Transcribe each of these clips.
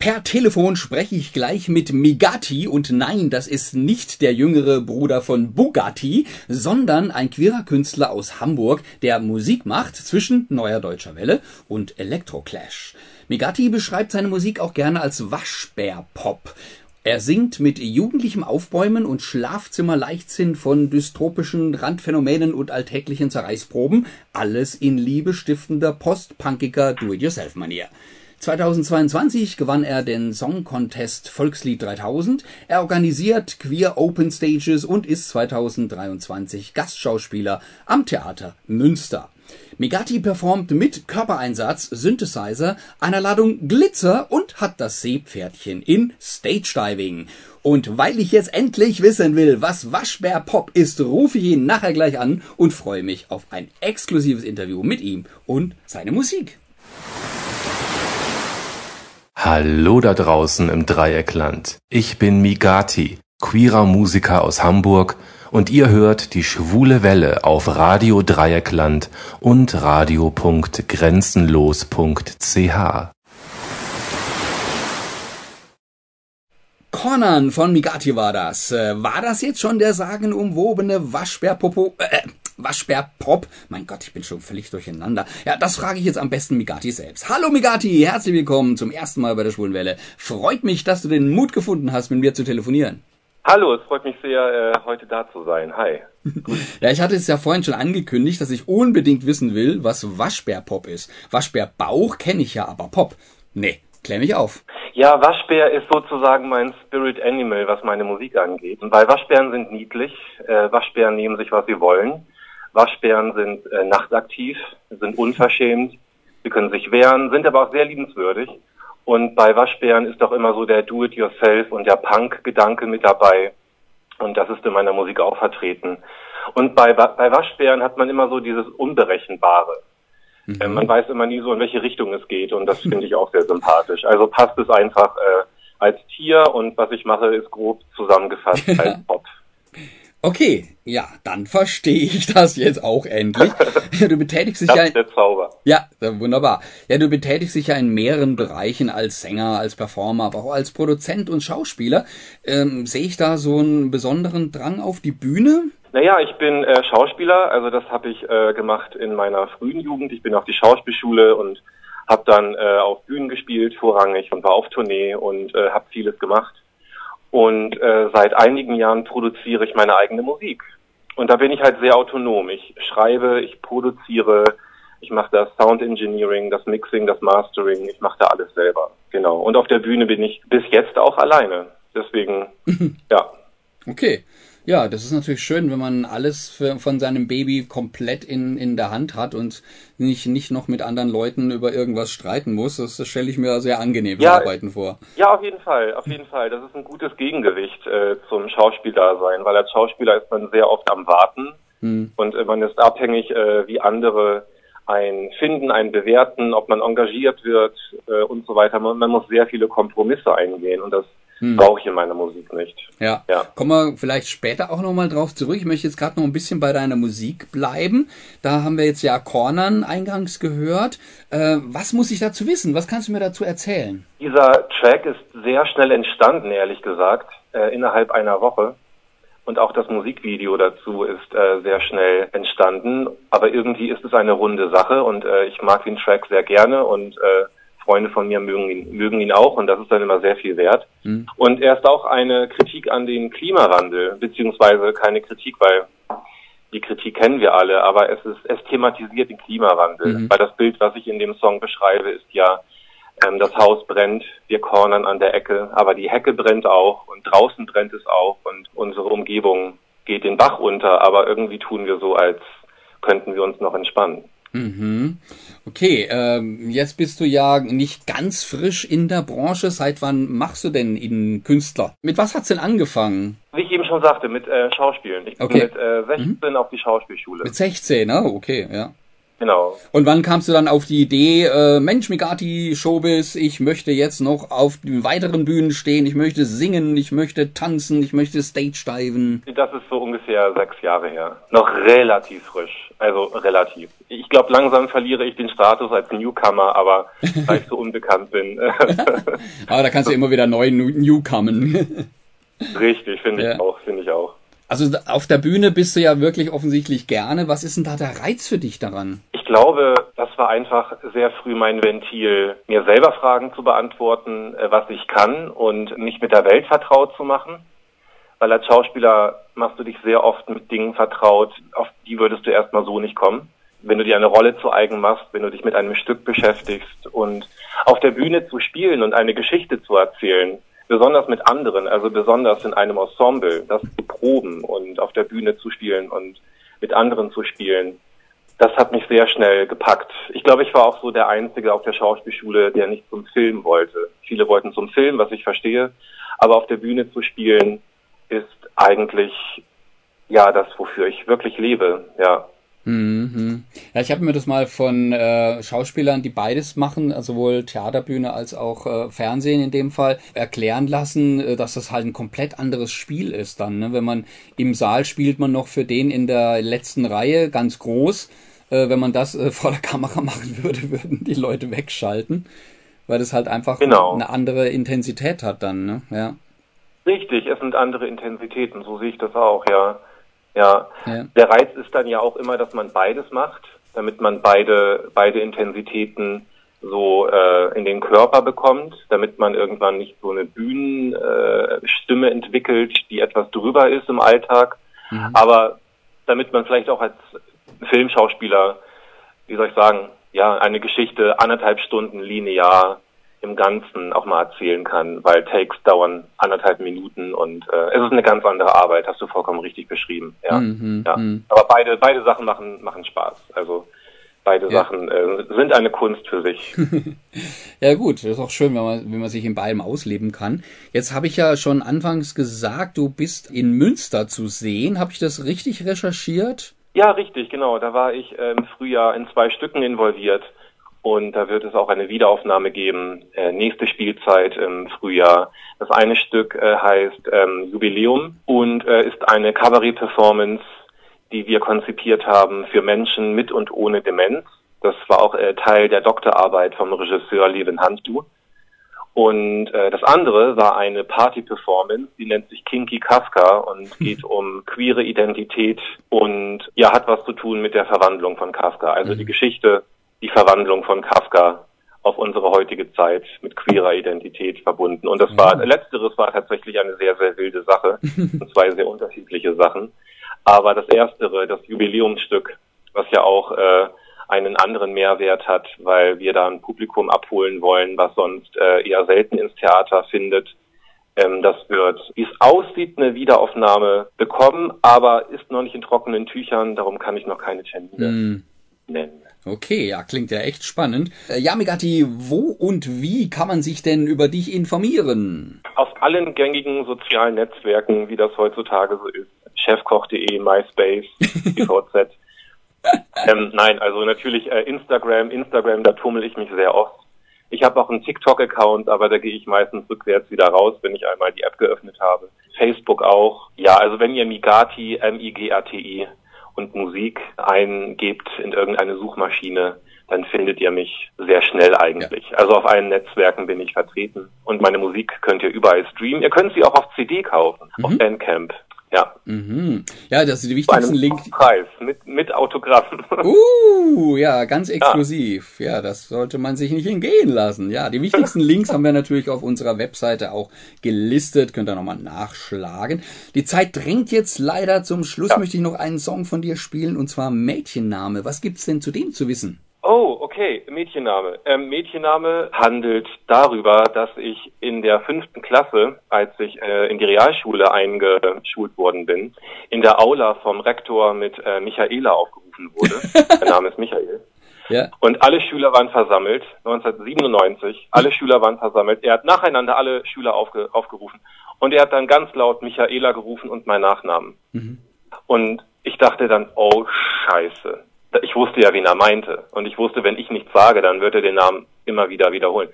Per Telefon spreche ich gleich mit Migati und nein, das ist nicht der jüngere Bruder von Bugatti, sondern ein queerer Künstler aus Hamburg, der Musik macht zwischen Neuer Deutscher Welle und Electroclash. Migati beschreibt seine Musik auch gerne als Waschbär-Pop. Er singt mit jugendlichem Aufbäumen und Schlafzimmerleichtsinn von dystropischen Randphänomenen und alltäglichen Zerreißproben, alles in liebestiftender postpunkiger Do-it-yourself-Manier. 2022 gewann er den Song Contest Volkslied 3000. Er organisiert Queer Open Stages und ist 2023 Gastschauspieler am Theater Münster. Megati performt mit Körpereinsatz, Synthesizer, einer Ladung Glitzer und hat das Seepferdchen in Stage Diving. Und weil ich jetzt endlich wissen will, was Waschbär Pop ist, rufe ich ihn nachher gleich an und freue mich auf ein exklusives Interview mit ihm und seine Musik. Hallo da draußen im Dreieckland. Ich bin Migati, queerer Musiker aus Hamburg und ihr hört die schwule Welle auf Radio Dreieckland und radio.grenzenlos.ch. Cornern von Migati war das. Äh, war das jetzt schon der sagenumwobene Waschbärpopo, äh, Waschbärpop? Mein Gott, ich bin schon völlig durcheinander. Ja, das frage ich jetzt am besten Migati selbst. Hallo Migati, herzlich willkommen zum ersten Mal bei der Schwulenwelle. Freut mich, dass du den Mut gefunden hast, mit mir zu telefonieren. Hallo, es freut mich sehr, äh, heute da zu sein. Hi. ja, ich hatte es ja vorhin schon angekündigt, dass ich unbedingt wissen will, was Waschbärpop ist. Waschbärbauch kenne ich ja, aber Pop. Nee, klär mich auf. Ja, Waschbär ist sozusagen mein Spirit Animal, was meine Musik angeht. Weil Waschbären sind niedlich, äh, Waschbären nehmen sich, was sie wollen. Waschbären sind äh, nachtaktiv, sind unverschämt, sie können sich wehren, sind aber auch sehr liebenswürdig. Und bei Waschbären ist doch immer so der Do-it-yourself und der Punk-Gedanke mit dabei. Und das ist in meiner Musik auch vertreten. Und bei, bei Waschbären hat man immer so dieses Unberechenbare. Mhm. Äh, man weiß immer nie so, in welche Richtung es geht und das finde ich auch sehr sympathisch. Also passt es einfach äh, als Tier und was ich mache, ist grob zusammengefasst als Pop. Okay, ja, dann verstehe ich das jetzt auch endlich. Du betätigst dich das ja. Ist der Zauber. Ja, wunderbar. Ja, du betätigst dich ja in mehreren Bereichen als Sänger, als Performer, aber auch als Produzent und Schauspieler. Ähm, sehe ich da so einen besonderen Drang auf die Bühne? Naja, ich bin äh, Schauspieler, also das habe ich äh, gemacht in meiner frühen Jugend. Ich bin auf die Schauspielschule und habe dann äh, auf Bühnen gespielt vorrangig und war auf Tournee und äh, habe vieles gemacht. Und äh, seit einigen Jahren produziere ich meine eigene Musik. Und da bin ich halt sehr autonom. Ich schreibe, ich produziere, ich mache das Sound Engineering, das Mixing, das Mastering, ich mache da alles selber. Genau. Und auf der Bühne bin ich bis jetzt auch alleine. Deswegen, ja. Okay. Ja, das ist natürlich schön, wenn man alles für, von seinem Baby komplett in, in der Hand hat und nicht, nicht noch mit anderen Leuten über irgendwas streiten muss. Das, das stelle ich mir sehr angenehm ja, Arbeiten vor. Ja, auf jeden Fall, auf jeden Fall. Das ist ein gutes Gegengewicht äh, zum Schauspielersein, weil als Schauspieler ist man sehr oft am Warten hm. und äh, man ist abhängig, äh, wie andere ein finden, ein bewerten, ob man engagiert wird äh, und so weiter. Man, man muss sehr viele Kompromisse eingehen und das hm. brauche ich in meiner Musik nicht. Ja. ja. Kommen wir vielleicht später auch nochmal drauf zurück. Ich möchte jetzt gerade noch ein bisschen bei deiner Musik bleiben. Da haben wir jetzt ja Cornern eingangs gehört. Äh, was muss ich dazu wissen? Was kannst du mir dazu erzählen? Dieser Track ist sehr schnell entstanden, ehrlich gesagt, äh, innerhalb einer Woche. Und auch das Musikvideo dazu ist äh, sehr schnell entstanden. Aber irgendwie ist es eine runde Sache und äh, ich mag den Track sehr gerne und äh, Freunde von mir mögen ihn, mögen ihn auch und das ist dann immer sehr viel wert. Mhm. Und er ist auch eine Kritik an den Klimawandel, beziehungsweise keine Kritik, weil die Kritik kennen wir alle, aber es ist, es thematisiert den Klimawandel, mhm. weil das Bild, was ich in dem Song beschreibe, ist ja, ähm, das Haus brennt, wir cornern an der Ecke, aber die Hecke brennt auch und draußen brennt es auch und unsere Umgebung geht den Bach unter, aber irgendwie tun wir so, als könnten wir uns noch entspannen. Mhm. Okay, ähm, jetzt bist du ja nicht ganz frisch in der Branche. Seit wann machst du denn in Künstler? Mit was hat's denn angefangen? Wie ich eben schon sagte, mit äh, Schauspielen. Ich bin okay. mit äh, 16 mhm. auf die Schauspielschule. Mit 16, ne? Okay, ja. Genau. Und wann kamst du dann auf die Idee, äh, Mensch, Migati, Showbiz, ich möchte jetzt noch auf den weiteren Bühnen stehen, ich möchte singen, ich möchte tanzen, ich möchte Stage diven? Das ist so ungefähr sechs Jahre her. Noch relativ frisch. Also relativ. Ich glaube, langsam verliere ich den Status als Newcomer, aber weil ich so unbekannt bin. aber da kannst du immer wieder neu Newcomen. Richtig, finde ja. ich auch, finde ich auch. Also auf der Bühne bist du ja wirklich offensichtlich gerne. Was ist denn da der Reiz für dich daran? Ich glaube, das war einfach sehr früh mein Ventil, mir selber Fragen zu beantworten, äh, was ich kann und mich mit der Welt vertraut zu machen. Weil als Schauspieler machst du dich sehr oft mit Dingen vertraut, auf die würdest du erstmal so nicht kommen. Wenn du dir eine Rolle zu eigen machst, wenn du dich mit einem Stück beschäftigst und auf der Bühne zu spielen und eine Geschichte zu erzählen, besonders mit anderen, also besonders in einem Ensemble, das zu proben und auf der Bühne zu spielen und mit anderen zu spielen, das hat mich sehr schnell gepackt. Ich glaube, ich war auch so der Einzige auf der Schauspielschule, der nicht zum Film wollte. Viele wollten zum Film, was ich verstehe, aber auf der Bühne zu spielen ist eigentlich ja das, wofür ich wirklich lebe, ja. Mhm. Ja, ich habe mir das mal von äh, Schauspielern, die beides machen, also sowohl Theaterbühne als auch äh, Fernsehen in dem Fall, erklären lassen, äh, dass das halt ein komplett anderes Spiel ist dann. Ne? Wenn man im Saal spielt man noch für den in der letzten Reihe ganz groß. Äh, wenn man das äh, vor der Kamera machen würde, würden die Leute wegschalten, weil das halt einfach genau. eine andere Intensität hat dann. Ne? Ja. Richtig, es sind andere Intensitäten, so sehe ich das auch, ja. Ja. ja. Der Reiz ist dann ja auch immer, dass man beides macht, damit man beide, beide Intensitäten so äh, in den Körper bekommt, damit man irgendwann nicht so eine Bühnenstimme äh, entwickelt, die etwas drüber ist im Alltag, mhm. aber damit man vielleicht auch als Filmschauspieler, wie soll ich sagen, ja, eine Geschichte anderthalb Stunden linear im Ganzen auch mal erzählen kann, weil Takes dauern anderthalb Minuten und äh, es ist eine ganz andere Arbeit, hast du vollkommen richtig beschrieben. Ja, mhm, ja. Mhm. Aber beide beide Sachen machen machen Spaß. Also beide ja. Sachen äh, sind eine Kunst für sich. ja gut, das ist auch schön, wenn man wenn man sich in beidem ausleben kann. Jetzt habe ich ja schon anfangs gesagt, du bist in Münster zu sehen. Habe ich das richtig recherchiert? Ja, richtig, genau. Da war ich äh, im Frühjahr in zwei Stücken involviert. Und da wird es auch eine Wiederaufnahme geben, äh, nächste Spielzeit im Frühjahr. Das eine Stück äh, heißt ähm, Jubiläum und äh, ist eine Kabarett-Performance, die wir konzipiert haben für Menschen mit und ohne Demenz. Das war auch äh, Teil der Doktorarbeit vom Regisseur Levin Handu. Und äh, das andere war eine Party-Performance, die nennt sich Kinky Kafka und geht um queere Identität und ja, hat was zu tun mit der Verwandlung von Kafka. Also mhm. die Geschichte die Verwandlung von Kafka auf unsere heutige Zeit mit queerer Identität verbunden. Und das war, letzteres war tatsächlich eine sehr, sehr wilde Sache. und zwei sehr unterschiedliche Sachen. Aber das erstere, das Jubiläumsstück, was ja auch äh, einen anderen Mehrwert hat, weil wir da ein Publikum abholen wollen, was sonst äh, eher selten ins Theater findet. Ähm, das wird, wie es aussieht, eine Wiederaufnahme bekommen, aber ist noch nicht in trockenen Tüchern, darum kann ich noch keine Termine mm. nennen. Okay, ja, klingt ja echt spannend. Äh, ja, Megati, wo und wie kann man sich denn über dich informieren? Auf allen gängigen sozialen Netzwerken, wie das heutzutage so ist. Chefkoch.de, MySpace, IVZ. Ähm, nein, also natürlich äh, Instagram. Instagram, da tummel ich mich sehr oft. Ich habe auch einen TikTok-Account, aber da gehe ich meistens rückwärts wieder raus, wenn ich einmal die App geöffnet habe. Facebook auch. Ja, also wenn ihr Migati, M-I-G-A-T-I und Musik eingebt in irgendeine Suchmaschine, dann findet ihr mich sehr schnell eigentlich. Ja. Also auf allen Netzwerken bin ich vertreten und meine Musik könnt ihr überall streamen. Ihr könnt sie auch auf CD kaufen, mhm. auf Bandcamp. Ja. Mhm. Ja, das ist die wichtigsten Links. Preis mit, mit Autograffen. Uh, ja, ganz exklusiv. Ja. ja, das sollte man sich nicht entgehen lassen. Ja, die wichtigsten Links haben wir natürlich auf unserer Webseite auch gelistet. Könnt ihr nochmal nachschlagen. Die Zeit drängt jetzt leider zum Schluss. Ja. Möchte ich noch einen Song von dir spielen und zwar Mädchenname. Was gibt's denn zu dem zu wissen? Oh, okay, Mädchenname. Ähm, Mädchenname handelt darüber, dass ich in der fünften Klasse, als ich äh, in die Realschule eingeschult worden bin, in der Aula vom Rektor mit äh, Michaela aufgerufen wurde. der Name ist Michael. Ja. Und alle Schüler waren versammelt, 1997, alle Schüler waren versammelt. Er hat nacheinander alle Schüler aufge aufgerufen. Und er hat dann ganz laut Michaela gerufen und meinen Nachnamen. Mhm. Und ich dachte dann, oh Scheiße ich wusste ja, wen er meinte. Und ich wusste, wenn ich nichts sage, dann wird er den Namen immer wieder wiederholen.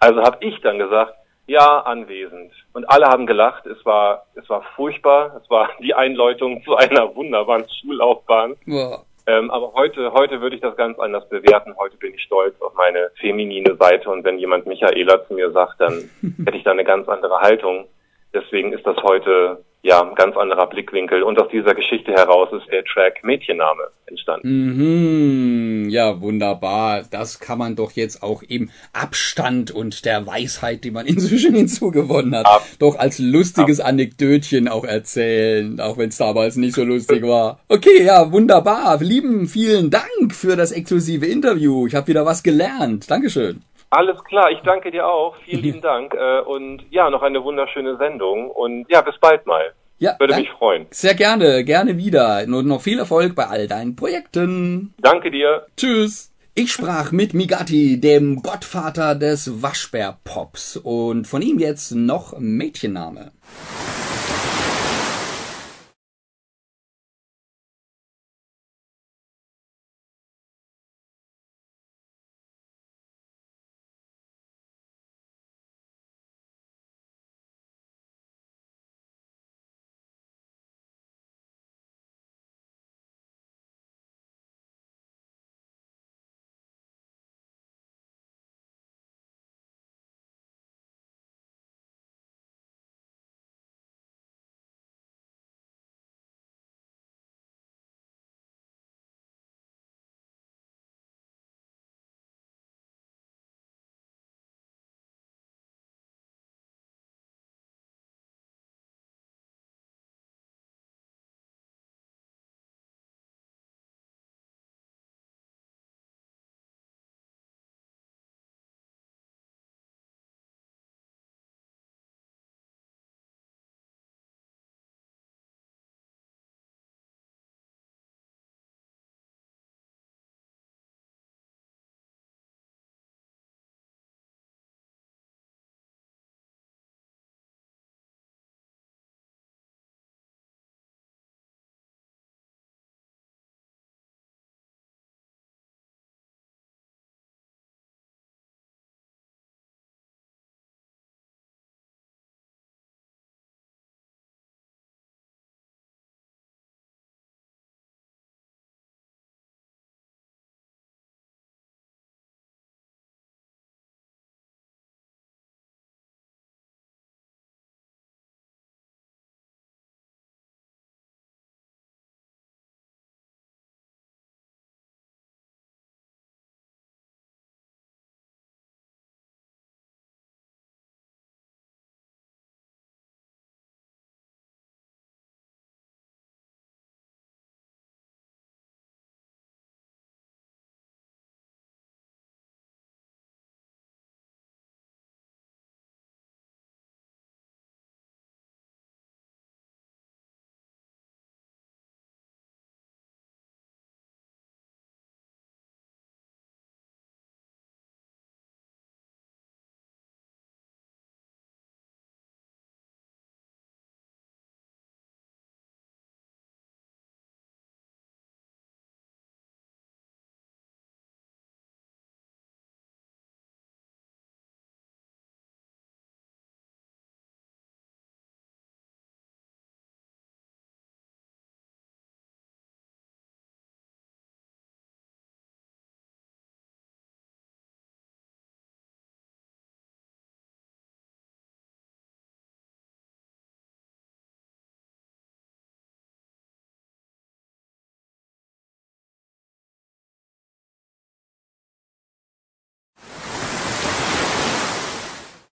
Also habe ich dann gesagt, ja, anwesend. Und alle haben gelacht. Es war, es war furchtbar. Es war die Einläutung zu einer wunderbaren Schullaufbahn. Ja. Ähm, aber heute, heute würde ich das ganz anders bewerten. Heute bin ich stolz auf meine feminine Seite. Und wenn jemand Michaela zu mir sagt, dann hätte ich da eine ganz andere Haltung. Deswegen ist das heute ja, ein ganz anderer Blickwinkel. Und aus dieser Geschichte heraus ist der Track Mädchenname entstanden. Mhm, ja, wunderbar. Das kann man doch jetzt auch im Abstand und der Weisheit, die man inzwischen hinzugewonnen hat, Ab doch als lustiges Ab Anekdötchen auch erzählen, auch wenn es damals nicht so lustig war. Okay, ja, wunderbar. Lieben, vielen Dank für das exklusive Interview. Ich habe wieder was gelernt. Dankeschön. Alles klar, ich danke dir auch. Vielen lieben Dank. Äh, und ja, noch eine wunderschöne Sendung. Und ja, bis bald mal. Ja, würde mich freuen. Sehr gerne, gerne wieder. Und noch viel Erfolg bei all deinen Projekten. Danke dir. Tschüss. Ich sprach mit Migati, dem Gottvater des Waschbärpops. Und von ihm jetzt noch Mädchenname.